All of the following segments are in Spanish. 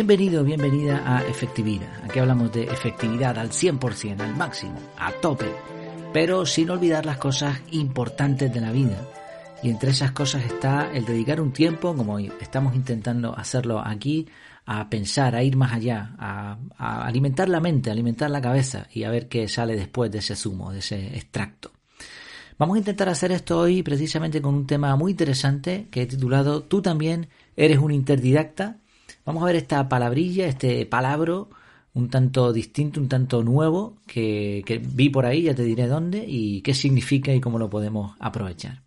Bienvenido, bienvenida a Efectividad. Aquí hablamos de efectividad al 100%, al máximo, a tope, pero sin olvidar las cosas importantes de la vida. Y entre esas cosas está el dedicar un tiempo, como estamos intentando hacerlo aquí, a pensar, a ir más allá, a, alimentar la mente, a alimentar la cabeza y a ver qué sale después de ese zumo, de ese extracto. Vamos a intentar hacer esto hoy precisamente con un tema muy interesante que he titulado Tú también eres un interdidacta Vamos a ver esta palabrilla, este palabro un tanto distinto, un tanto nuevo que, vi por ahí, ya te diré dónde y qué significa y cómo lo podemos aprovechar.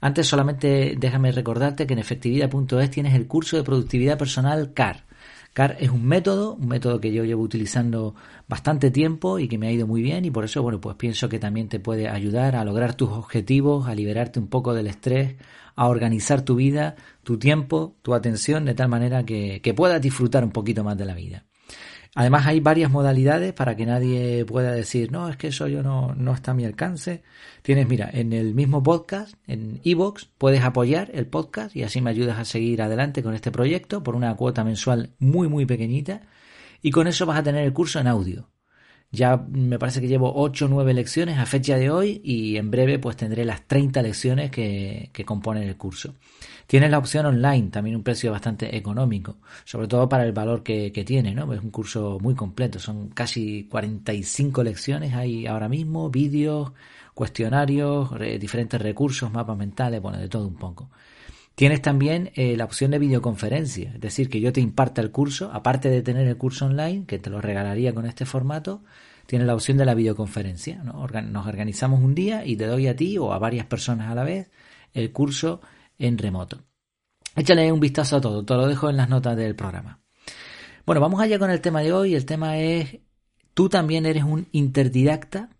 Antes solamente déjame recordarte que en efectividad.es tienes el curso de productividad personal CAR. CAR es un método, un método que yo llevo utilizando bastante tiempo y que me ha ido muy bien y por eso, bueno, pues pienso que también te puede ayudar a lograr tus objetivos, a liberarte un poco del estrés, a organizar tu vida, tu tiempo, tu atención, de tal manera que, puedas disfrutar un poquito más de la vida. Además hay varias modalidades para que nadie pueda decir, no, es que eso yo no, no está a mi alcance. Tienes, mira, en el mismo podcast, en iVoox, puedes apoyar el podcast y así me ayudas a seguir adelante con este proyecto por una cuota mensual muy, muy pequeñita. Y con eso vas a tener el curso en audio. Ya me parece que llevo 8 o 9 lecciones a fecha de hoy y en breve pues tendré las 30 lecciones que, que componen el curso. Tienes la opción online, también un precio bastante económico, sobre todo para el valor que, que tiene, ¿no? Es un curso muy completo, son casi 45 lecciones hay ahora mismo, vídeos, cuestionarios, diferentes recursos, mapas mentales, bueno, de todo un poco. Tienes también eh, la opción de videoconferencia, es decir, que yo te imparta el curso, aparte de tener el curso online, que te lo regalaría con este formato, tienes la opción de la videoconferencia. Nos organizamos un día y te doy a ti o a varias personas a la vez el curso en remoto. Échale un vistazo a todo, te lo dejo en las notas del programa. Bueno, vamos allá con el tema de hoy. El tema es, tú también eres un interdidacta.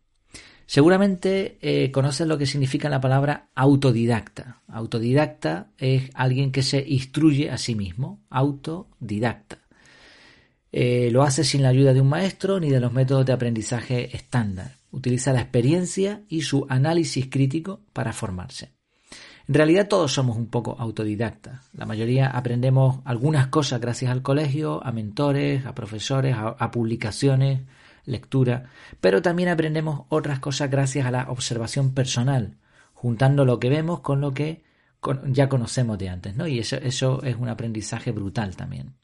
Seguramente eh, conoces lo que significa la palabra autodidacta. Autodidacta es alguien que se instruye a sí mismo, autodidacta. Eh, lo hace sin la ayuda de un maestro ni de los métodos de aprendizaje estándar. Utiliza la experiencia y su análisis crítico para formarse. En realidad todos somos un poco autodidactas. La mayoría aprendemos algunas cosas gracias al colegio, a mentores, a profesores, a publicaciones, lectura, pero también aprendemos otras cosas gracias a la observación personal, juntando lo que vemos con lo que ya conocemos de antes, ¿no? Y eso, eso es un aprendizaje brutal también.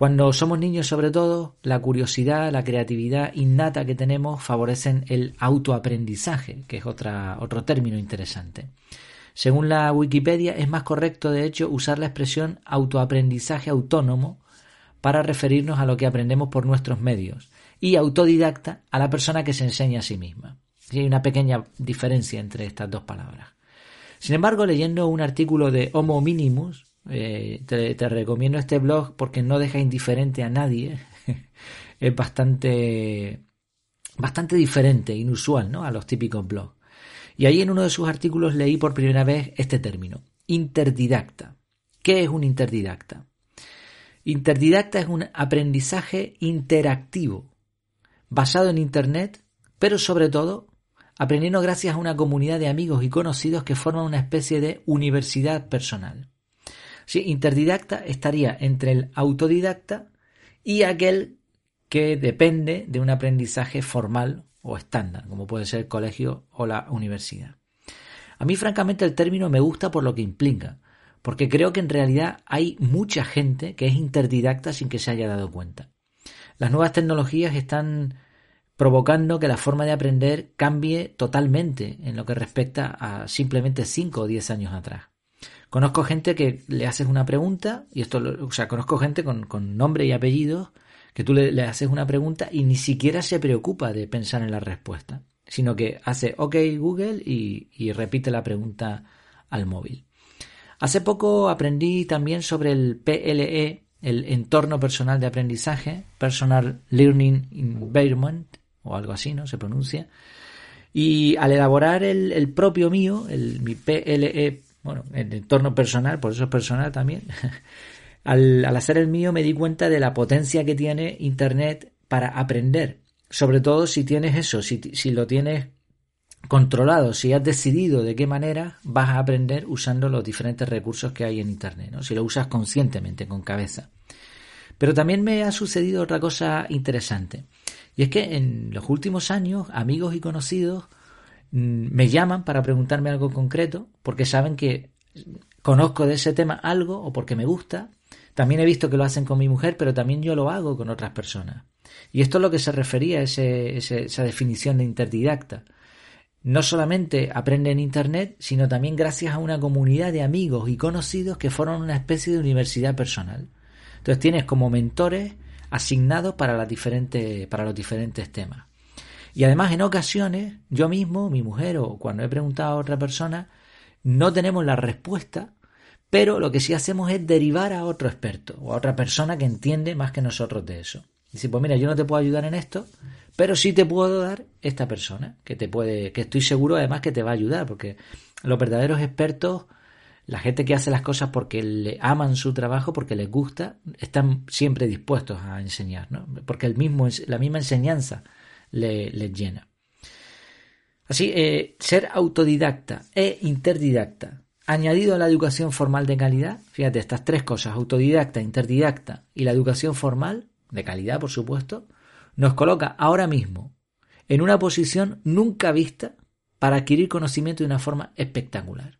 Cuando somos niños, sobre todo, la curiosidad, la creatividad innata que tenemos favorecen el autoaprendizaje, que es otra, otro término interesante. Según la Wikipedia, es más correcto, de hecho, usar la expresión autoaprendizaje autónomo para referirnos a lo que aprendemos por nuestros medios, y autodidacta a la persona que se enseña a sí misma. hay una pequeña diferencia entre estas dos palabras. Sin embargo, leyendo un artículo de Homo Minimus, eh, te, recomiendo este blog porque no deja indiferente a nadie. es bastante, bastante diferente, inusual, ¿no? A los típicos blogs. Y ahí en uno de sus artículos leí por primera vez este término, interdidacta. ¿Qué es un interdidacta? Interdidacta es un aprendizaje interactivo basado en Internet, pero sobre todo aprendiendo gracias a una comunidad de amigos y conocidos que forman una especie de universidad personal. Sí, interdidacta estaría entre el autodidacta y aquel que depende de un aprendizaje formal o estándar, como puede ser el colegio o la universidad. A mí francamente el término me gusta por lo que implica, porque creo que en realidad hay mucha gente que es interdidacta sin que se haya dado cuenta. Las nuevas tecnologías están provocando que la forma de aprender cambie totalmente en lo que respecta a simplemente 5 o 10 años atrás. Conozco gente que le haces una pregunta, y esto, o sea, conozco gente con, nombre y apellido, que tú le, haces una pregunta y ni siquiera se preocupa de pensar en la respuesta, sino que hace OK Google y, y repite la pregunta al móvil. Hace poco aprendí también sobre el PLE, el entorno personal de aprendizaje, Personal Learning Environment, o algo así, ¿no? Se pronuncia. Y al elaborar el, propio mío, el, mi PLE, bueno, el entorno personal, por eso es personal también, al, hacer el mío me di cuenta de la potencia que tiene Internet para aprender. Sobre todo si tienes eso, si, si lo tienes controlado, si has decidido de qué manera vas a aprender usando los diferentes recursos que hay en Internet, ¿no? si lo usas conscientemente, con cabeza. Pero también me ha sucedido otra cosa interesante. Y es que en los últimos años, amigos y conocidos mm, me llaman para preguntarme algo concreto, porque saben que conozco de ese tema algo o porque me gusta. También he visto que lo hacen con mi mujer, pero también yo lo hago con otras personas. Y esto es lo que se refería a esa definición de interdidacta. No solamente aprende en Internet, sino también gracias a una comunidad de amigos y conocidos que forman una especie de universidad personal. Entonces tienes como mentores asignados para, las diferentes, para los diferentes temas. Y además en ocasiones yo mismo, mi mujer o cuando he preguntado a otra persona, no tenemos la respuesta, pero lo que sí hacemos es derivar a otro experto o a otra persona que entiende más que nosotros de eso. Dice, pues mira, yo no te puedo ayudar en esto, pero sí te puedo dar esta persona, que te puede, que estoy seguro además que te va a ayudar, porque los verdaderos expertos, la gente que hace las cosas porque le aman su trabajo, porque les gusta, están siempre dispuestos a enseñar, ¿no? Porque el mismo, la misma enseñanza les llena. Así, eh, ser autodidacta e interdidacta, añadido a la educación formal de calidad, fíjate, estas tres cosas, autodidacta, interdidacta y la educación formal, de calidad, por supuesto, nos coloca ahora mismo en una posición nunca vista para adquirir conocimiento de una forma espectacular.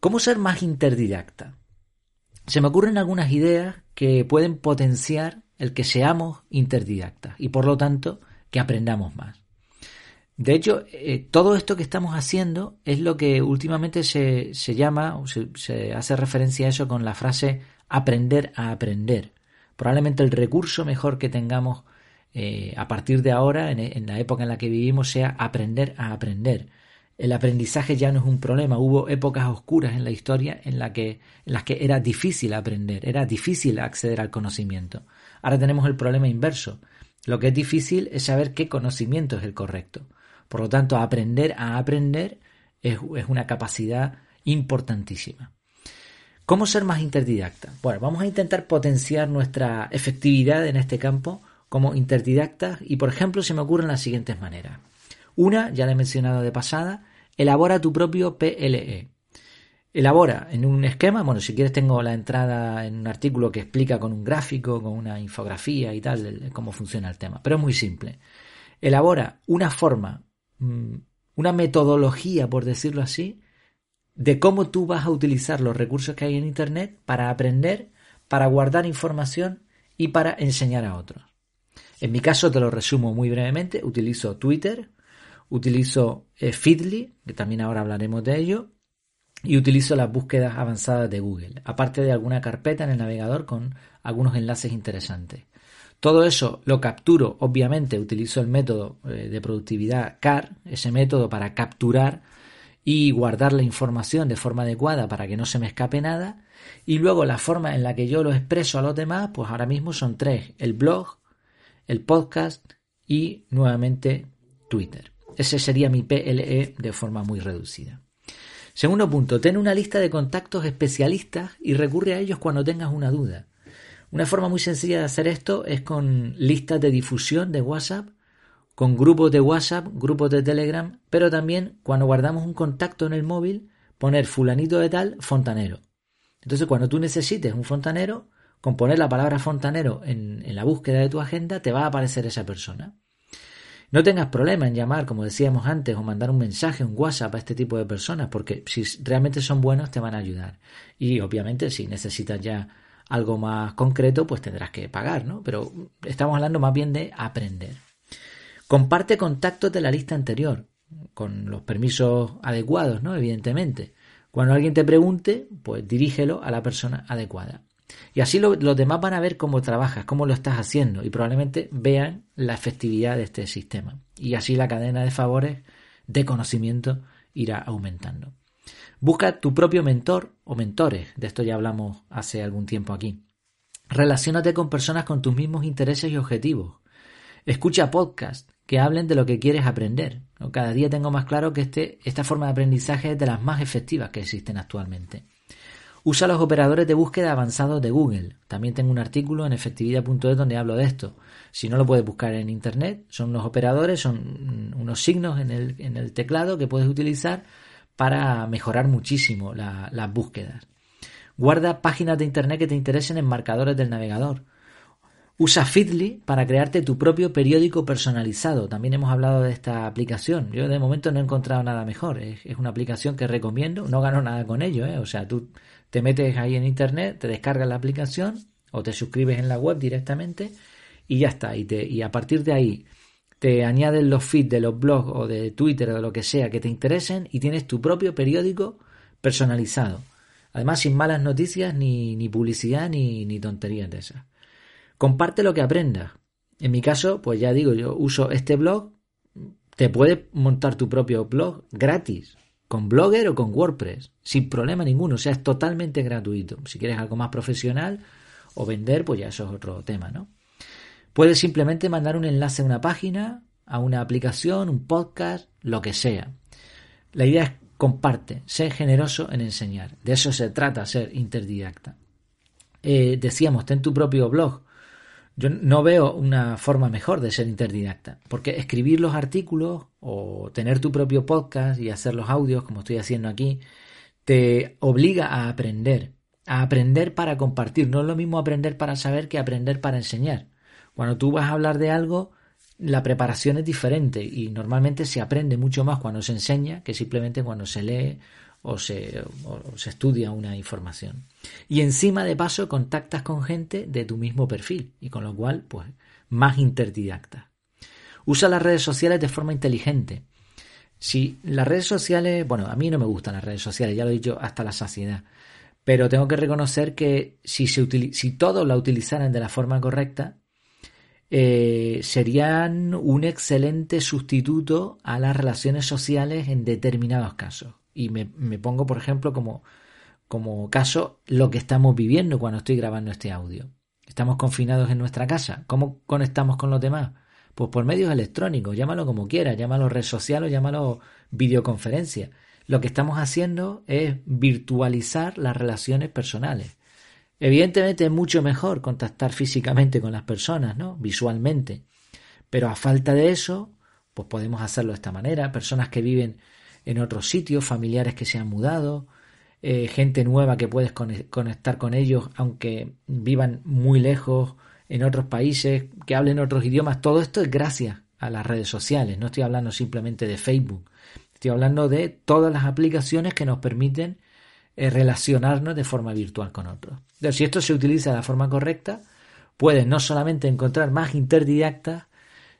¿Cómo ser más interdidacta? Se me ocurren algunas ideas que pueden potenciar el que seamos interdidactas y por lo tanto que aprendamos más. De hecho, eh, todo esto que estamos haciendo es lo que últimamente se, llama, o se hace referencia a eso con la frase aprender a aprender. Probablemente el recurso mejor que tengamos eh, a partir de ahora, en, la época en la que vivimos, sea aprender a aprender. El aprendizaje ya no es un problema. Hubo épocas oscuras en la historia en, la que, en las que era difícil aprender, era difícil acceder al conocimiento. Ahora tenemos el problema inverso. Lo que es difícil es saber qué conocimiento es el correcto. Por lo tanto, aprender a aprender es una capacidad importantísima. ¿Cómo ser más interdidacta? Bueno, vamos a intentar potenciar nuestra efectividad en este campo como interdidactas y, por ejemplo, se me ocurren las siguientes maneras. Una, ya la he mencionado de pasada, elabora tu propio PLE. Elabora en un esquema, bueno, si quieres tengo la entrada en un artículo que explica con un gráfico, con una infografía y tal, cómo funciona el tema, pero es muy simple. Elabora una forma, mm, una metodología, por decirlo así, de cómo tú vas a utilizar los recursos que hay en Internet para aprender, para guardar información y para enseñar a otros. En mi caso te lo resumo muy brevemente, utilizo Twitter, utilizo eh, Feedly, que también ahora hablaremos de ello, y utilizo las búsquedas avanzadas de Google, aparte de alguna carpeta en el navegador con algunos enlaces interesantes. Todo eso lo capturo, obviamente utilizo el método eh, de productividad CAR, ese método para capturar y guardar la información de forma adecuada para que no se me escape nada. Y luego la forma en la que yo lo expreso a los demás, pues ahora mismo son tres. El blog, el podcast y nuevamente Twitter. Ese sería mi PLE de forma muy reducida. Segundo punto, ten una lista de contactos especialistas y recurre a ellos cuando tengas una duda. Una forma muy sencilla de hacer esto es con listas de difusión de WhatsApp con grupos de WhatsApp, grupos de Telegram, pero también cuando guardamos un contacto en el móvil, poner fulanito de tal, fontanero. Entonces cuando tú necesites un fontanero, con poner la palabra fontanero en, la búsqueda de tu agenda, te va a aparecer esa persona. No tengas problema en llamar, como decíamos antes, o mandar un mensaje, un WhatsApp a este tipo de personas, porque si realmente son buenos te van a ayudar. Y obviamente si necesitas ya algo más concreto, pues tendrás que pagar, ¿no? Pero estamos hablando más bien de aprender. Comparte contactos de la lista anterior, con los permisos adecuados, ¿no? Evidentemente. Cuando alguien te pregunte, pues dirígelo a la persona adecuada. Y así los demás van a ver cómo trabajas, cómo lo estás haciendo y probablemente vean la efectividad de este sistema. Y así la cadena de favores de conocimiento irá aumentando. Busca tu propio mentor o mentores, de esto ya hablamos hace algún tiempo aquí. Relaciónate con personas con tus mismos intereses y objetivos. Escucha podcasts, que hablen de lo que quieres aprender. Cada día tengo más claro que este, esta forma de aprendizaje es de las más efectivas que existen actualmente. Usa los operadores de búsqueda avanzados de Google. También tengo un artículo en efectividad.es donde hablo de esto. Si no lo puedes buscar en Internet, son unos operadores, son unos signos en el, en el teclado que puedes utilizar para mejorar muchísimo las búsquedas. Guarda páginas de internet que te interesen en marcadores del navegador. Usa Feedly para crearte tu propio periódico personalizado. También hemos hablado de esta aplicación. Yo de momento no he encontrado nada mejor. Es, una aplicación que recomiendo. No gano nada con ello. ¿eh? O sea, tú te metes ahí en internet, te descargas la aplicación o te suscribes en la web directamente y ya está. Y, y a partir de ahí te añades los feeds de los blogs o de Twitter o de lo que sea que te interesen y tienes tu propio periódico personalizado. Además, sin malas noticias, ni, ni publicidad, ni, ni tonterías de esas. Comparte lo que aprendas. En mi caso, pues ya digo, yo uso este blog. Te puedes montar tu propio blog gratis, con Blogger o con WordPress, sin problema ninguno. O sea, es totalmente gratuito. Si quieres algo más profesional o vender, pues ya eso es otro tema, ¿no? Puedes simplemente mandar un enlace a una página, a una aplicación, un podcast, lo que sea. La idea es comparte, sé generoso en enseñar. De eso se trata, ser interdidacta. Eh, decíamos, ten tu propio blog. Yo no veo una forma mejor de ser interdidacta, porque escribir los artículos o tener tu propio podcast y hacer los audios, como estoy haciendo aquí, te obliga a aprender, a aprender para compartir. No es lo mismo aprender para saber que aprender para enseñar. Cuando tú vas a hablar de algo, la preparación es diferente y normalmente se aprende mucho más cuando se enseña que simplemente cuando se lee o se, se, estudia una información. Y encima de paso contactas con gente de tu mismo perfil y con lo cual, pues, más interdidacta. Usa las redes sociales de forma inteligente. Si las redes sociales, bueno, a mí no me gustan las redes sociales, ya lo he dicho hasta la saciedad, pero tengo que reconocer que si, se si todos la utilizaran de la forma correcta, eh, serían un excelente sustituto a las relaciones sociales en determinados casos. Y me, pongo, por ejemplo, como, como caso lo que estamos viviendo cuando estoy grabando este audio. Estamos confinados en nuestra casa. ¿Cómo conectamos con los demás? Pues por medios electrónicos, llámalo como quieras, llámalo red social o llámalo videoconferencia. Lo que estamos haciendo es virtualizar las relaciones personales. Evidentemente es mucho mejor contactar físicamente con las personas, ¿no? Visualmente. Pero a falta de eso, pues podemos hacerlo de esta manera. Personas que viven en otros sitios, familiares que se han mudado, eh, gente nueva que puedes conectar con ellos aunque vivan muy lejos en otros países, que hablen otros idiomas. Todo esto es gracias a las redes sociales. No estoy hablando simplemente de Facebook. Estoy hablando de todas las aplicaciones que nos permiten eh, relacionarnos de forma virtual con otros. Si esto se utiliza de la forma correcta, puedes no solamente encontrar más interdidactas,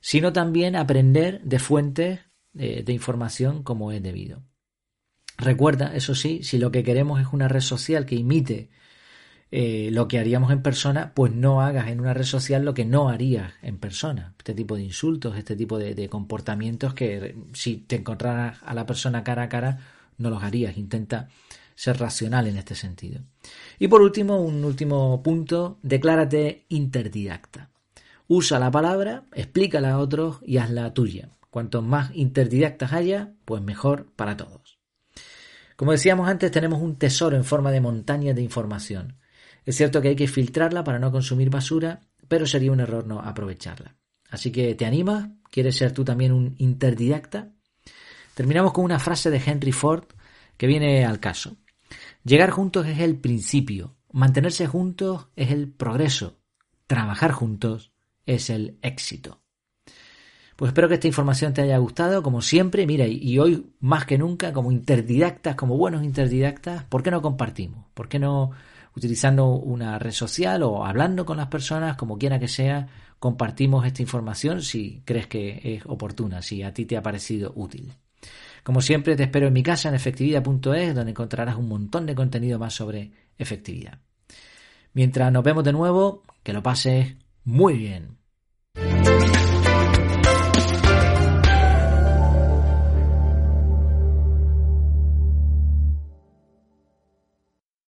sino también aprender de fuentes eh, de información como es debido. Recuerda, eso sí, si lo que queremos es una red social que imite eh, lo que haríamos en persona, pues no hagas en una red social lo que no harías en persona. Este tipo de insultos, este tipo de comportamientos que si te encontraras a la persona cara a cara, no los harías. Intenta ser racional en este sentido. Y por último, un último punto, declárate interdidacta. Usa la palabra, explícala a otros y hazla tuya. Cuanto más interdidactas haya, pues mejor para todos. Como decíamos antes, tenemos un tesoro en forma de montaña de información. Es cierto que hay que filtrarla para no consumir basura, pero sería un error no aprovecharla. Así que, ¿te animas? ¿Quieres ser tú también un interdidacta? Terminamos con una frase de Henry Ford que viene al caso. Llegar juntos es el principio, mantenerse juntos es el progreso, trabajar juntos es el éxito. Pues espero que esta información te haya gustado, como siempre, mira, y hoy más que nunca, como interdidactas, como buenos interdidactas, ¿por qué no compartimos? ¿Por qué no utilizando una red social o hablando con las personas, como quiera que sea, compartimos esta información si crees que es oportuna, si a ti te ha parecido útil? Como siempre, te espero en mi casa en efectividad.es, donde encontrarás un montón de contenido más sobre efectividad. Mientras nos vemos de nuevo, que lo pases muy bien.